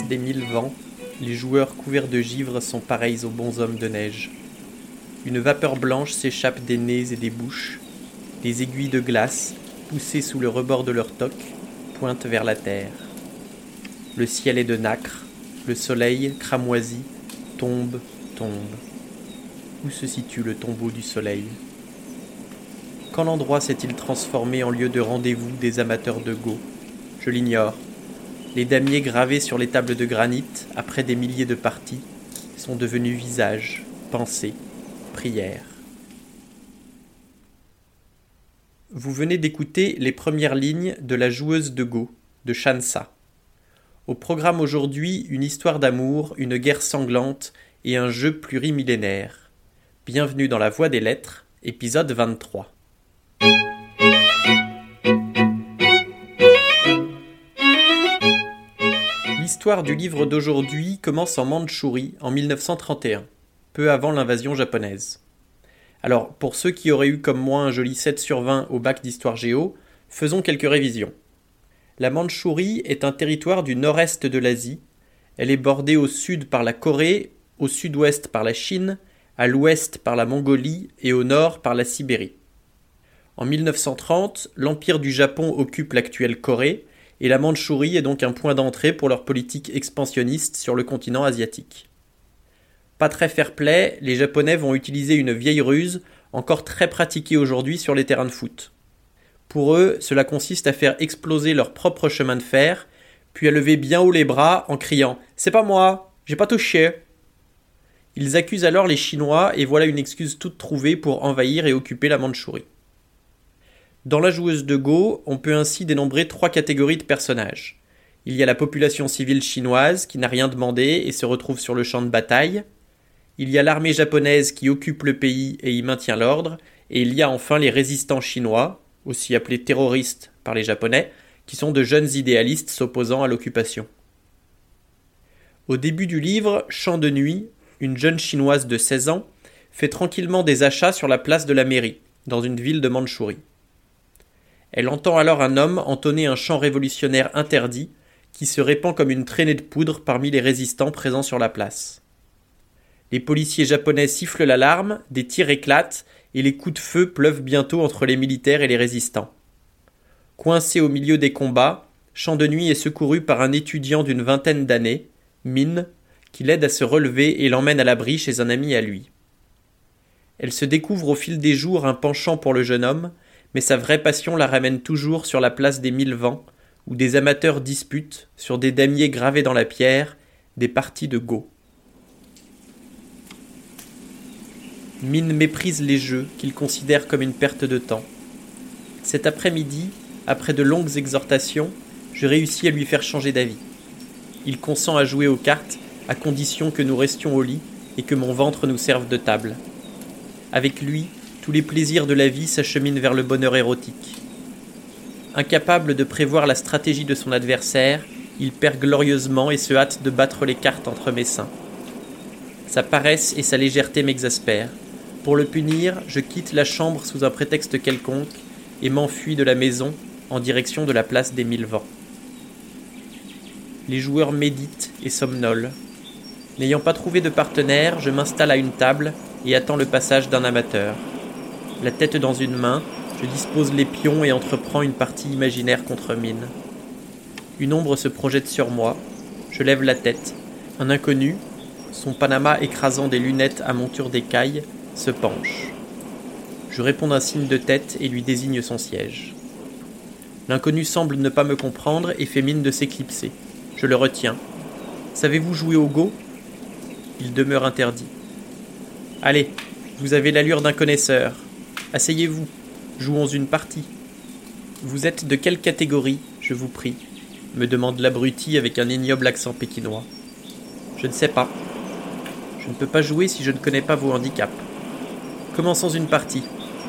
des mille vents, les joueurs couverts de givre sont pareils aux bons hommes de neige. Une vapeur blanche s'échappe des nez et des bouches. Les aiguilles de glace, poussées sous le rebord de leur toque, pointent vers la terre. Le ciel est de nacre, le soleil, cramoisi, tombe, tombe. Où se situe le tombeau du soleil? Quand l'endroit s'est-il transformé en lieu de rendez-vous des amateurs de go? Je l'ignore. Les damiers gravés sur les tables de granit, après des milliers de parties, sont devenus visages, pensées, prières. Vous venez d'écouter les premières lignes de La joueuse de Go de Shansa. Au programme aujourd'hui, une histoire d'amour, une guerre sanglante et un jeu plurimillénaire. Bienvenue dans La Voix des Lettres, épisode 23. L'histoire du livre d'aujourd'hui commence en Mandchourie en 1931, peu avant l'invasion japonaise. Alors, pour ceux qui auraient eu comme moi un joli 7 sur 20 au bac d'histoire géo, faisons quelques révisions. La Mandchourie est un territoire du nord-est de l'Asie. Elle est bordée au sud par la Corée, au sud-ouest par la Chine, à l'ouest par la Mongolie et au nord par la Sibérie. En 1930, l'Empire du Japon occupe l'actuelle Corée, et la Mandchourie est donc un point d'entrée pour leur politique expansionniste sur le continent asiatique. Pas très fair-play, les Japonais vont utiliser une vieille ruse, encore très pratiquée aujourd'hui sur les terrains de foot. Pour eux, cela consiste à faire exploser leur propre chemin de fer, puis à lever bien haut les bras en criant C'est pas moi, j'ai pas touché. Ils accusent alors les Chinois et voilà une excuse toute trouvée pour envahir et occuper la Mandchourie. Dans la joueuse de Go, on peut ainsi dénombrer trois catégories de personnages. Il y a la population civile chinoise qui n'a rien demandé et se retrouve sur le champ de bataille. Il y a l'armée japonaise qui occupe le pays et y maintient l'ordre. Et il y a enfin les résistants chinois, aussi appelés terroristes par les Japonais, qui sont de jeunes idéalistes s'opposant à l'occupation. Au début du livre, Chant de nuit, une jeune chinoise de 16 ans, fait tranquillement des achats sur la place de la mairie, dans une ville de Mandchourie. Elle entend alors un homme entonner un chant révolutionnaire interdit qui se répand comme une traînée de poudre parmi les résistants présents sur la place. Les policiers japonais sifflent l'alarme, des tirs éclatent et les coups de feu pleuvent bientôt entre les militaires et les résistants. Coincé au milieu des combats, Champ de Nuit est secouru par un étudiant d'une vingtaine d'années, Mine, qui l'aide à se relever et l'emmène à l'abri chez un ami à lui. Elle se découvre au fil des jours un penchant pour le jeune homme, mais sa vraie passion la ramène toujours sur la place des mille vents, où des amateurs disputent, sur des damiers gravés dans la pierre, des parties de go. Mine méprise les jeux qu'il considère comme une perte de temps. Cet après-midi, après de longues exhortations, je réussis à lui faire changer d'avis. Il consent à jouer aux cartes à condition que nous restions au lit et que mon ventre nous serve de table. Avec lui, tous les plaisirs de la vie s'acheminent vers le bonheur érotique. Incapable de prévoir la stratégie de son adversaire, il perd glorieusement et se hâte de battre les cartes entre mes seins. Sa paresse et sa légèreté m'exaspèrent. Pour le punir, je quitte la chambre sous un prétexte quelconque et m'enfuis de la maison en direction de la place des mille vents. Les joueurs méditent et somnolent. N'ayant pas trouvé de partenaire, je m'installe à une table et attends le passage d'un amateur la tête dans une main, je dispose les pions et entreprends une partie imaginaire contre mine. Une ombre se projette sur moi, je lève la tête. Un inconnu, son panama écrasant des lunettes à monture d'écaille, se penche. Je réponds d'un signe de tête et lui désigne son siège. L'inconnu semble ne pas me comprendre et fait mine de s'éclipser. Je le retiens. Savez-vous jouer au go? Il demeure interdit. Allez, vous avez l'allure d'un connaisseur. Asseyez-vous, jouons une partie. Vous êtes de quelle catégorie, je vous prie me demande l'abruti avec un ignoble accent pékinois. Je ne sais pas. Je ne peux pas jouer si je ne connais pas vos handicaps. Commençons une partie.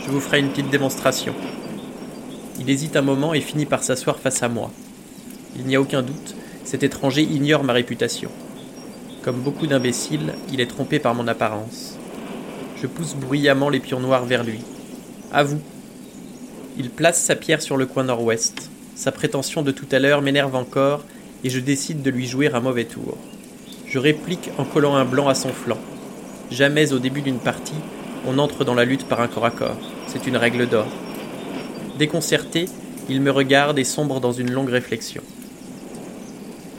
Je vous ferai une petite démonstration. Il hésite un moment et finit par s'asseoir face à moi. Il n'y a aucun doute, cet étranger ignore ma réputation. Comme beaucoup d'imbéciles, il est trompé par mon apparence. Je pousse bruyamment les pions noirs vers lui. À vous. Il place sa pierre sur le coin nord-ouest. Sa prétention de tout à l'heure m'énerve encore, et je décide de lui jouer un mauvais tour. Je réplique en collant un blanc à son flanc. Jamais au début d'une partie, on entre dans la lutte par un corps à corps. C'est une règle d'or. Déconcerté, il me regarde et sombre dans une longue réflexion.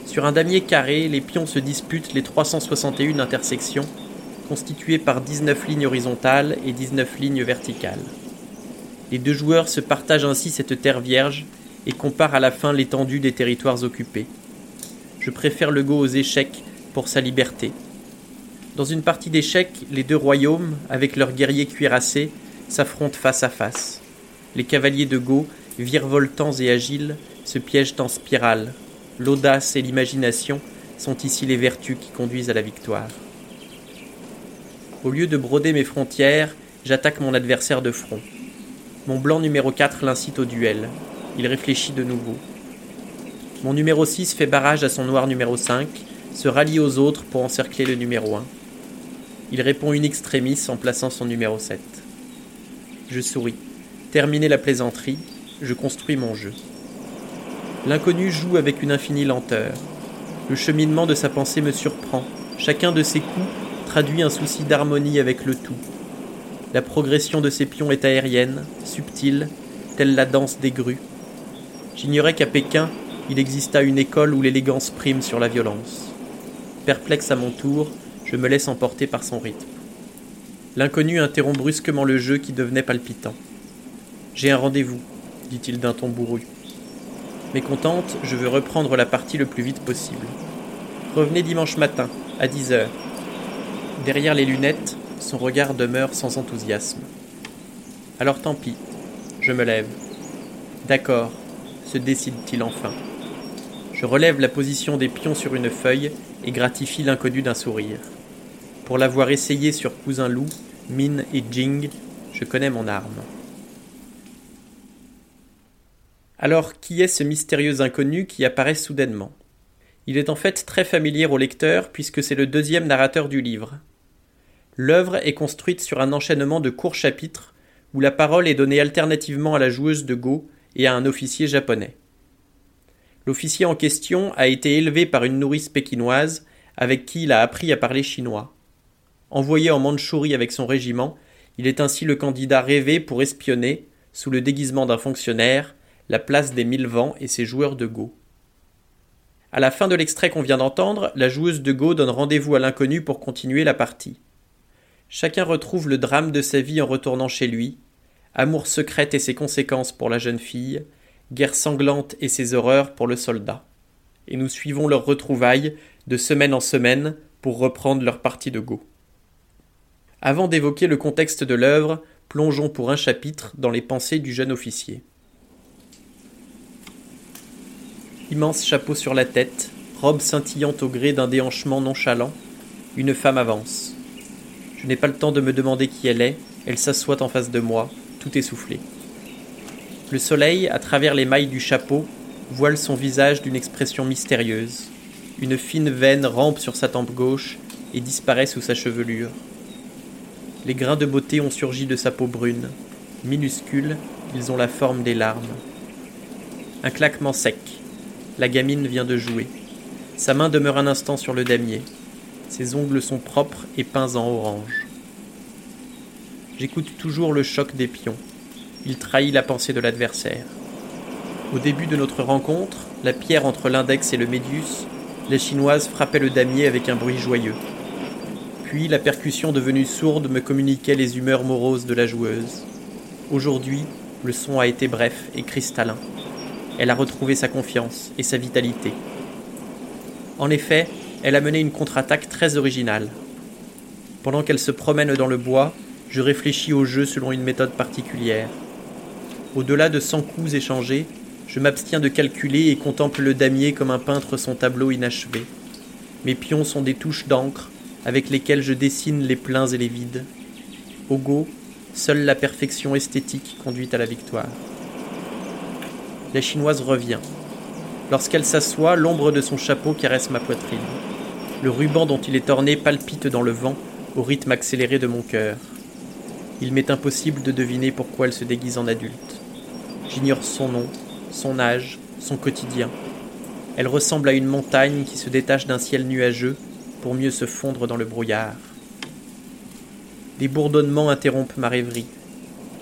Sur un damier carré, les pions se disputent les 361 intersections, constituées par 19 lignes horizontales et 19 lignes verticales. Les deux joueurs se partagent ainsi cette terre vierge et comparent à la fin l'étendue des territoires occupés. Je préfère le go aux échecs pour sa liberté. Dans une partie d'échecs, les deux royaumes, avec leurs guerriers cuirassés, s'affrontent face à face. Les cavaliers de Go, virevoltants et agiles, se piègent en spirale. L'audace et l'imagination sont ici les vertus qui conduisent à la victoire. Au lieu de broder mes frontières, j'attaque mon adversaire de front. Mon blanc numéro 4 l'incite au duel. Il réfléchit de nouveau. Mon numéro 6 fait barrage à son noir numéro 5, se rallie aux autres pour encercler le numéro 1. Il répond une extremis en plaçant son numéro 7. Je souris. Terminé la plaisanterie, je construis mon jeu. L'inconnu joue avec une infinie lenteur. Le cheminement de sa pensée me surprend. Chacun de ses coups traduit un souci d'harmonie avec le tout. La progression de ses pions est aérienne, subtile, telle la danse des grues. J'ignorais qu'à Pékin, il exista une école où l'élégance prime sur la violence. Perplexe à mon tour, je me laisse emporter par son rythme. L'inconnu interrompt brusquement le jeu qui devenait palpitant. J'ai un rendez-vous, dit-il d'un ton bourru. Mécontente, je veux reprendre la partie le plus vite possible. Revenez dimanche matin, à 10 heures. Derrière les lunettes, son regard demeure sans enthousiasme. Alors tant pis, je me lève. D'accord, se décide-t-il enfin. Je relève la position des pions sur une feuille et gratifie l'inconnu d'un sourire. Pour l'avoir essayé sur Cousin Loup, Min et Jing, je connais mon arme. Alors, qui est ce mystérieux inconnu qui apparaît soudainement? Il est en fait très familier au lecteur puisque c'est le deuxième narrateur du livre. L'œuvre est construite sur un enchaînement de courts chapitres où la parole est donnée alternativement à la joueuse de Go et à un officier japonais. L'officier en question a été élevé par une nourrice pékinoise avec qui il a appris à parler chinois. Envoyé en Mandchourie avec son régiment, il est ainsi le candidat rêvé pour espionner, sous le déguisement d'un fonctionnaire, la place des mille vents et ses joueurs de Go. À la fin de l'extrait qu'on vient d'entendre, la joueuse de Go donne rendez-vous à l'inconnu pour continuer la partie. Chacun retrouve le drame de sa vie en retournant chez lui, amour secrète et ses conséquences pour la jeune fille, guerre sanglante et ses horreurs pour le soldat. Et nous suivons leurs retrouvailles de semaine en semaine pour reprendre leur partie de Go. Avant d'évoquer le contexte de l'œuvre, plongeons pour un chapitre dans les pensées du jeune officier. Immense chapeau sur la tête, robe scintillante au gré d'un déhanchement nonchalant, une femme avance. Je n'ai pas le temps de me demander qui elle est, elle s'assoit en face de moi, tout essoufflée. Le soleil, à travers les mailles du chapeau, voile son visage d'une expression mystérieuse. Une fine veine rampe sur sa tempe gauche et disparaît sous sa chevelure. Les grains de beauté ont surgi de sa peau brune. Minuscules, ils ont la forme des larmes. Un claquement sec. La gamine vient de jouer. Sa main demeure un instant sur le damier. Ses ongles sont propres et peints en orange. J'écoute toujours le choc des pions. Il trahit la pensée de l'adversaire. Au début de notre rencontre, la pierre entre l'index et le médius, les chinoises frappaient le damier avec un bruit joyeux. Puis la percussion devenue sourde me communiquait les humeurs moroses de la joueuse. Aujourd'hui, le son a été bref et cristallin elle a retrouvé sa confiance et sa vitalité. En effet, elle a mené une contre-attaque très originale. Pendant qu'elle se promène dans le bois, je réfléchis au jeu selon une méthode particulière. Au-delà de cent coups échangés, je m'abstiens de calculer et contemple le damier comme un peintre son tableau inachevé. Mes pions sont des touches d'encre avec lesquelles je dessine les pleins et les vides. Au go, seule la perfection esthétique conduit à la victoire la chinoise revient. Lorsqu'elle s'assoit, l'ombre de son chapeau caresse ma poitrine. Le ruban dont il est orné palpite dans le vent au rythme accéléré de mon cœur. Il m'est impossible de deviner pourquoi elle se déguise en adulte. J'ignore son nom, son âge, son quotidien. Elle ressemble à une montagne qui se détache d'un ciel nuageux pour mieux se fondre dans le brouillard. Des bourdonnements interrompent ma rêverie.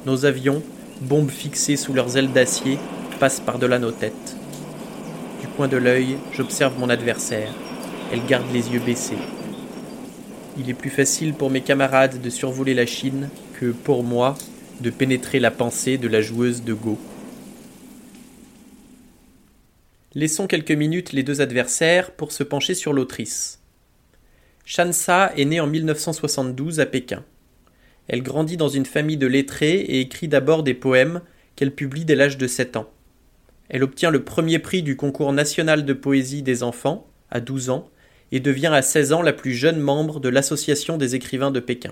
Nos avions, bombes fixées sous leurs ailes d'acier, passent par-delà nos têtes. Du coin de l'œil, j'observe mon adversaire. Elle garde les yeux baissés. Il est plus facile pour mes camarades de survoler la Chine que pour moi de pénétrer la pensée de la joueuse de Go. Laissons quelques minutes les deux adversaires pour se pencher sur l'autrice. Shansa est née en 1972 à Pékin. Elle grandit dans une famille de lettrés et écrit d'abord des poèmes qu'elle publie dès l'âge de 7 ans. Elle obtient le premier prix du concours national de poésie des enfants, à 12 ans, et devient à 16 ans la plus jeune membre de l'Association des écrivains de Pékin.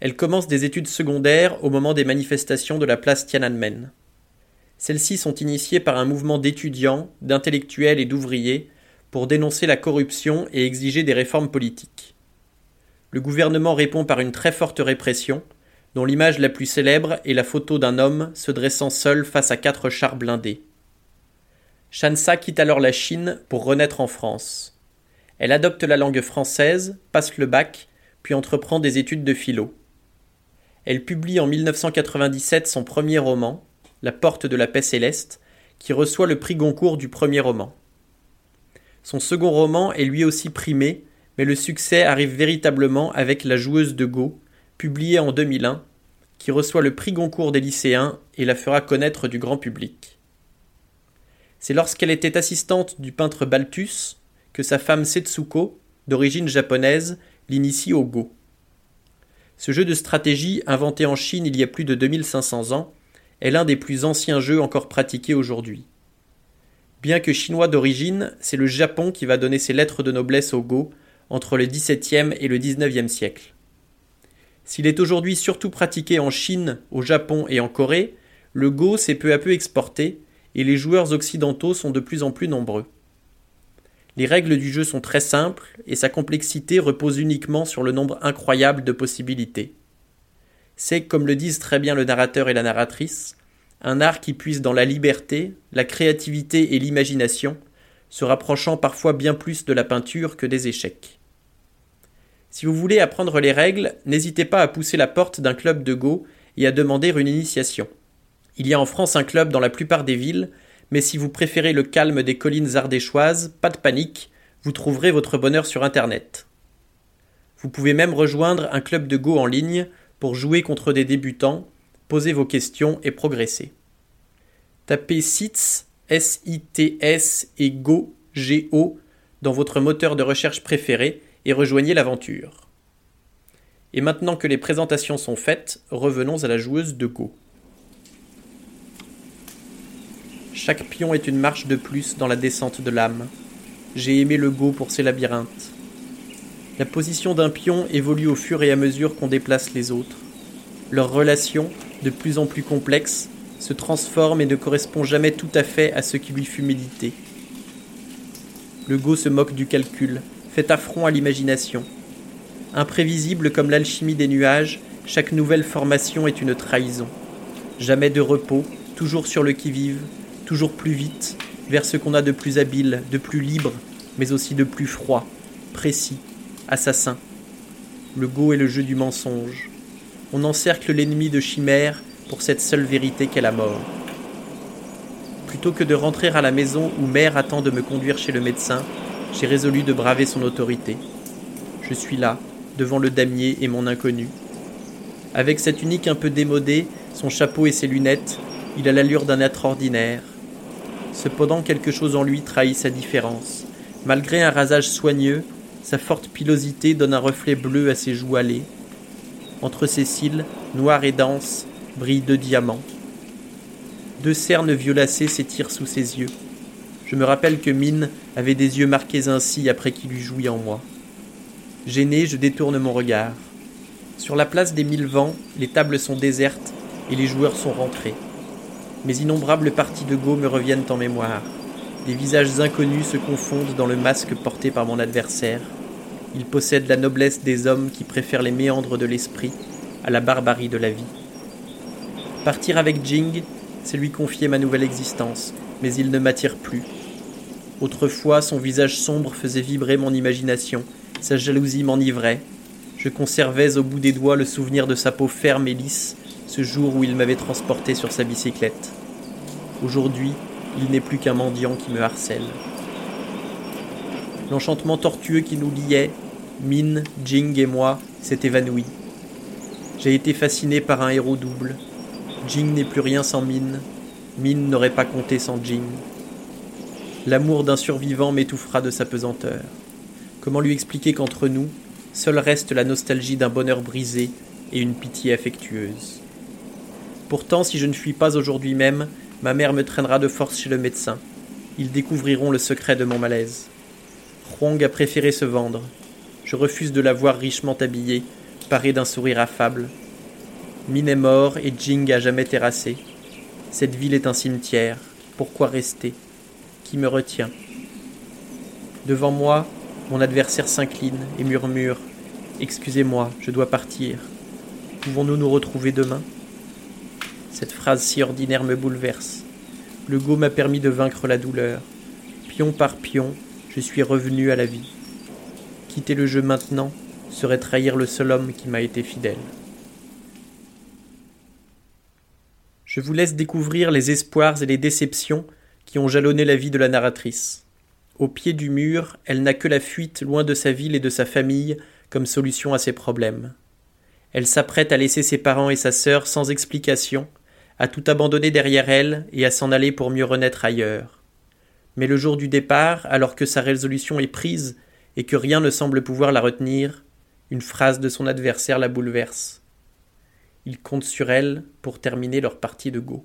Elle commence des études secondaires au moment des manifestations de la place Tiananmen. Celles-ci sont initiées par un mouvement d'étudiants, d'intellectuels et d'ouvriers pour dénoncer la corruption et exiger des réformes politiques. Le gouvernement répond par une très forte répression, dont l'image la plus célèbre est la photo d'un homme se dressant seul face à quatre chars blindés. Shansa quitte alors la Chine pour renaître en France. Elle adopte la langue française, passe le bac, puis entreprend des études de philo. Elle publie en 1997 son premier roman, La porte de la paix céleste, qui reçoit le prix Goncourt du premier roman. Son second roman est lui aussi primé, mais le succès arrive véritablement avec La joueuse de Go, publié en 2001, qui reçoit le prix Goncourt des lycéens et la fera connaître du grand public. C'est lorsqu'elle était assistante du peintre Balthus que sa femme Setsuko, d'origine japonaise, l'initie au Go. Ce jeu de stratégie, inventé en Chine il y a plus de 2500 ans, est l'un des plus anciens jeux encore pratiqués aujourd'hui. Bien que chinois d'origine, c'est le Japon qui va donner ses lettres de noblesse au Go entre le XVIIe et le XIXe siècle. S'il est aujourd'hui surtout pratiqué en Chine, au Japon et en Corée, le Go s'est peu à peu exporté et les joueurs occidentaux sont de plus en plus nombreux. Les règles du jeu sont très simples et sa complexité repose uniquement sur le nombre incroyable de possibilités. C'est, comme le disent très bien le narrateur et la narratrice, un art qui puise dans la liberté, la créativité et l'imagination, se rapprochant parfois bien plus de la peinture que des échecs. Si vous voulez apprendre les règles, n'hésitez pas à pousser la porte d'un club de Go et à demander une initiation. Il y a en France un club dans la plupart des villes, mais si vous préférez le calme des collines ardéchoises, pas de panique, vous trouverez votre bonheur sur Internet. Vous pouvez même rejoindre un club de Go en ligne pour jouer contre des débutants, poser vos questions et progresser. Tapez SITS, S-I-T-S et Go, G-O, dans votre moteur de recherche préféré et rejoignez l'aventure. Et maintenant que les présentations sont faites, revenons à la joueuse de Go. Chaque pion est une marche de plus dans la descente de l'âme. J'ai aimé le go pour ces labyrinthes. La position d'un pion évolue au fur et à mesure qu'on déplace les autres. Leur relation, de plus en plus complexe, se transforme et ne correspond jamais tout à fait à ce qui lui fut médité. Le go se moque du calcul, fait affront à l'imagination. Imprévisible comme l'alchimie des nuages, chaque nouvelle formation est une trahison. Jamais de repos, toujours sur le qui-vive, toujours plus vite, vers ce qu'on a de plus habile, de plus libre, mais aussi de plus froid, précis, assassin. Le go est le jeu du mensonge. On encercle l'ennemi de chimère pour cette seule vérité qu'est la mort. Plutôt que de rentrer à la maison où mère attend de me conduire chez le médecin, j'ai résolu de braver son autorité. Je suis là, devant le damier et mon inconnu. Avec cette unique un peu démodée, son chapeau et ses lunettes, il a l'allure d'un être ordinaire, Cependant, quelque chose en lui trahit sa différence. Malgré un rasage soigneux, sa forte pilosité donne un reflet bleu à ses joues allées. Entre ses cils, noirs et denses, brillent deux diamants. Deux cernes violacées s'étirent sous ses yeux. Je me rappelle que Mine avait des yeux marqués ainsi après qu'il eut joui en moi. Gêné, je détourne mon regard. Sur la place des mille vents, les tables sont désertes et les joueurs sont rentrés. Mes innombrables parties de Go me reviennent en mémoire. Des visages inconnus se confondent dans le masque porté par mon adversaire. Il possède la noblesse des hommes qui préfèrent les méandres de l'esprit à la barbarie de la vie. Partir avec Jing, c'est lui confier ma nouvelle existence, mais il ne m'attire plus. Autrefois, son visage sombre faisait vibrer mon imagination, sa jalousie m'enivrait. Je conservais au bout des doigts le souvenir de sa peau ferme et lisse, ce jour où il m'avait transporté sur sa bicyclette. Aujourd'hui, il n'est plus qu'un mendiant qui me harcèle. L'enchantement tortueux qui nous liait, Min, Jing et moi, s'est évanoui. J'ai été fasciné par un héros double. Jing n'est plus rien sans Min. Min n'aurait pas compté sans Jing. L'amour d'un survivant m'étouffera de sa pesanteur. Comment lui expliquer qu'entre nous, seul reste la nostalgie d'un bonheur brisé et une pitié affectueuse? Pourtant, si je ne fuis pas aujourd'hui même, ma mère me traînera de force chez le médecin. Ils découvriront le secret de mon malaise. Huang a préféré se vendre. Je refuse de la voir richement habillée, parée d'un sourire affable. Min est mort et Jing a jamais terrassé. Cette ville est un cimetière. Pourquoi rester? Qui me retient? Devant moi, mon adversaire s'incline et murmure Excusez-moi, je dois partir. Pouvons-nous nous retrouver demain? Cette phrase si ordinaire me bouleverse. Le go m'a permis de vaincre la douleur. Pion par pion, je suis revenu à la vie. Quitter le jeu maintenant serait trahir le seul homme qui m'a été fidèle. Je vous laisse découvrir les espoirs et les déceptions qui ont jalonné la vie de la narratrice. Au pied du mur, elle n'a que la fuite loin de sa ville et de sa famille comme solution à ses problèmes. Elle s'apprête à laisser ses parents et sa sœur sans explication, à tout abandonner derrière elle et à s'en aller pour mieux renaître ailleurs. Mais le jour du départ, alors que sa résolution est prise et que rien ne semble pouvoir la retenir, une phrase de son adversaire la bouleverse. Il compte sur elle pour terminer leur partie de go.